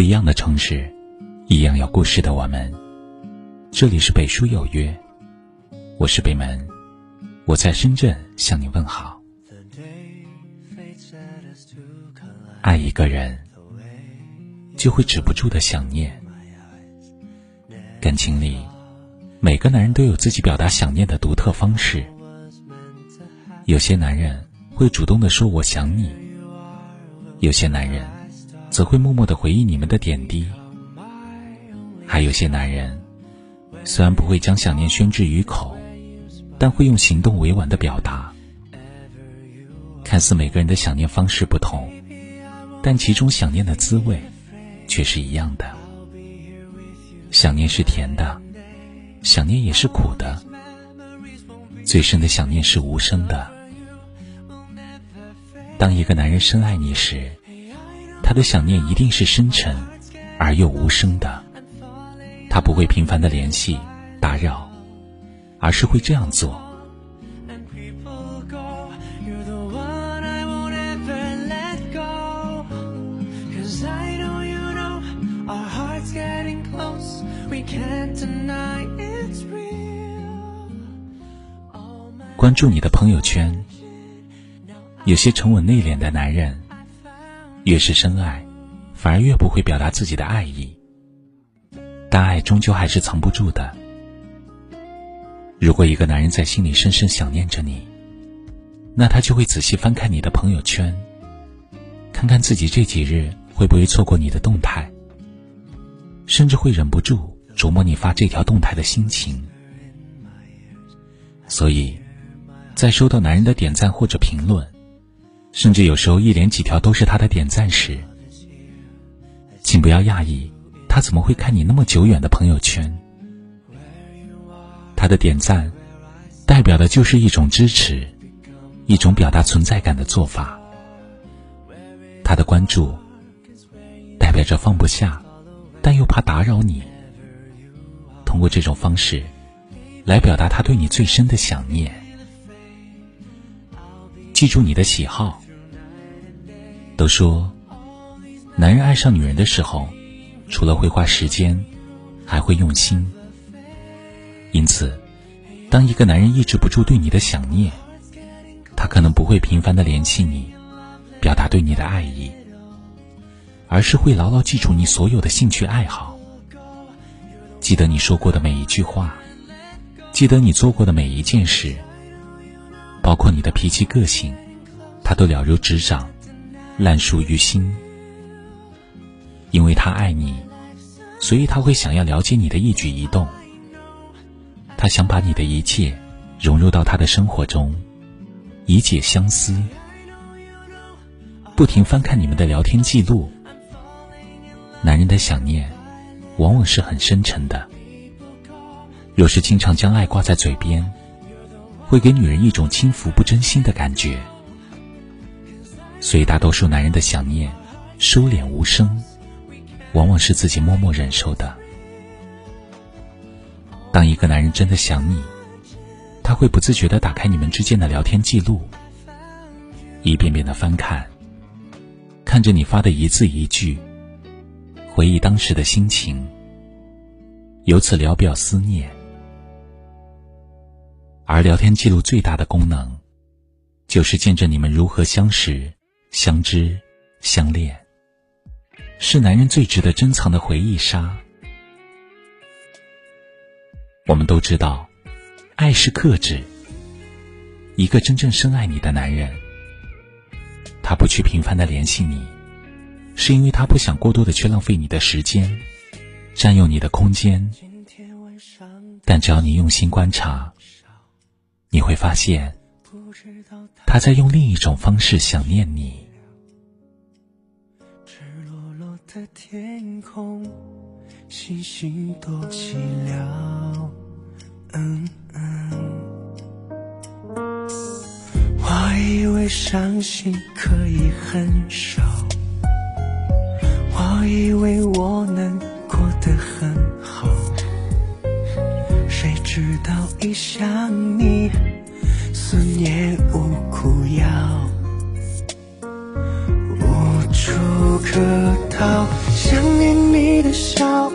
不一样的城市，一样有故事的我们。这里是北书有约，我是北门，我在深圳向你问好。爱一个人，就会止不住的想念。感情里，每个男人都有自己表达想念的独特方式。有些男人会主动的说“我想你”，有些男人则会默默的回忆你们的点滴，还有些男人虽然不会将想念宣之于口，但会用行动委婉的表达。看似每个人的想念方式不同，但其中想念的滋味却是一样的。想念是甜的，想念也是苦的。最深的想念是无声的。当一个男人深爱你时，他的想念一定是深沉而又无声的。他不会频繁的联系、打扰，而是会这样做。关注你的朋友圈。有些沉稳内敛的男人，越是深爱，反而越不会表达自己的爱意。但爱终究还是藏不住的。如果一个男人在心里深深想念着你，那他就会仔细翻看你的朋友圈，看看自己这几日会不会错过你的动态，甚至会忍不住琢磨你发这条动态的心情。所以。在收到男人的点赞或者评论，甚至有时候一连几条都是他的点赞时，请不要讶异，他怎么会看你那么久远的朋友圈？他的点赞，代表的就是一种支持，一种表达存在感的做法。他的关注，代表着放不下，但又怕打扰你。通过这种方式，来表达他对你最深的想念。记住你的喜好。都说，男人爱上女人的时候，除了会花时间，还会用心。因此，当一个男人抑制不住对你的想念，他可能不会频繁的联系你，表达对你的爱意，而是会牢牢记住你所有的兴趣爱好，记得你说过的每一句话，记得你做过的每一件事。包括你的脾气个性，他都了如指掌，烂熟于心。因为他爱你，所以他会想要了解你的一举一动。他想把你的一切融入到他的生活中，以解相思。不停翻看你们的聊天记录，男人的想念往往是很深沉的。若是经常将爱挂在嘴边。会给女人一种轻浮不真心的感觉，所以大多数男人的想念收敛无声，往往是自己默默忍受的。当一个男人真的想你，他会不自觉的打开你们之间的聊天记录，一遍遍的翻看，看着你发的一字一句，回忆当时的心情，由此聊表思念。而聊天记录最大的功能，就是见证你们如何相识、相知、相恋，是男人最值得珍藏的回忆杀。我们都知道，爱是克制。一个真正深爱你的男人，他不去频繁的联系你，是因为他不想过多的去浪费你的时间，占用你的空间。但只要你用心观察。你会发现，他在用另一种方式想念你。赤裸裸的天空，星星多寂寥。嗯嗯。我以为伤心可以很少，我以为我能过得很好。谁知道一想你，思念无苦药，无处可逃。想念你的笑，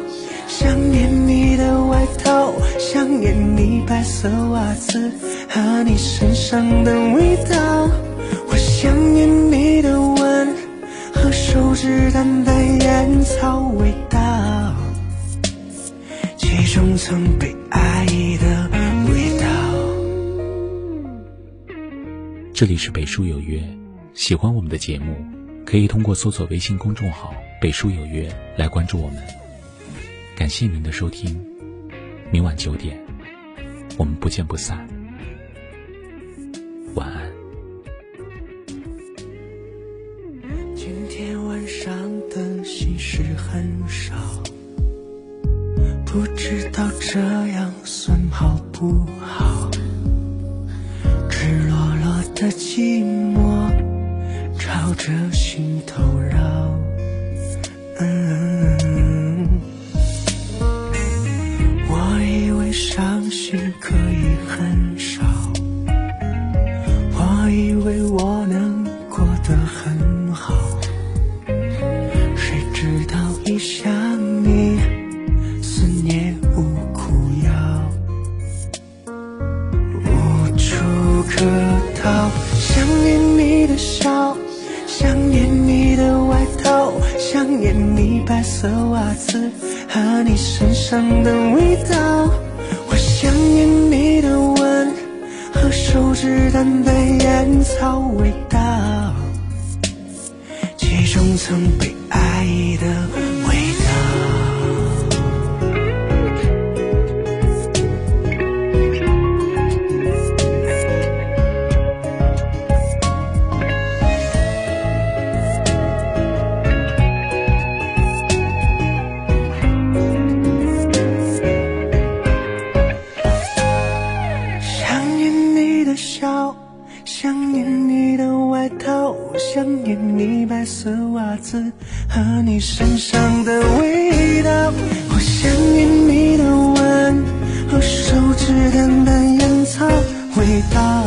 想念你的外套，想念你白色袜子和你身上的味道。我想念你的吻和手指淡淡烟草味道，其中曾被这里是北书有约，喜欢我们的节目，可以通过搜索微信公众号“北书有约”来关注我们。感谢您的收听，明晚九点，我们不见不散。晚安。今天晚上的心事很少，不知道这样算好不好？的寂寞朝着心头绕。嗯，我以为伤心可以很少，我以为我能过得很好，谁知道一想你，思念无苦药。无处可好，想念你的笑，想念你的外套，想念你白色袜子和你身上的味道。我想念你的吻和手指淡淡烟草味道，其中曾被笑，想念你的外套，想念你白色袜子和你身上的味道。我想念你的吻和手指淡淡烟草味道，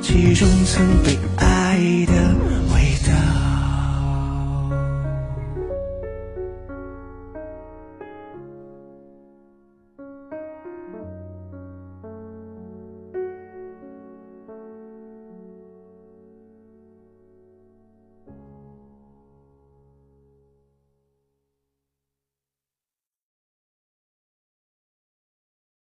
其中曾被爱的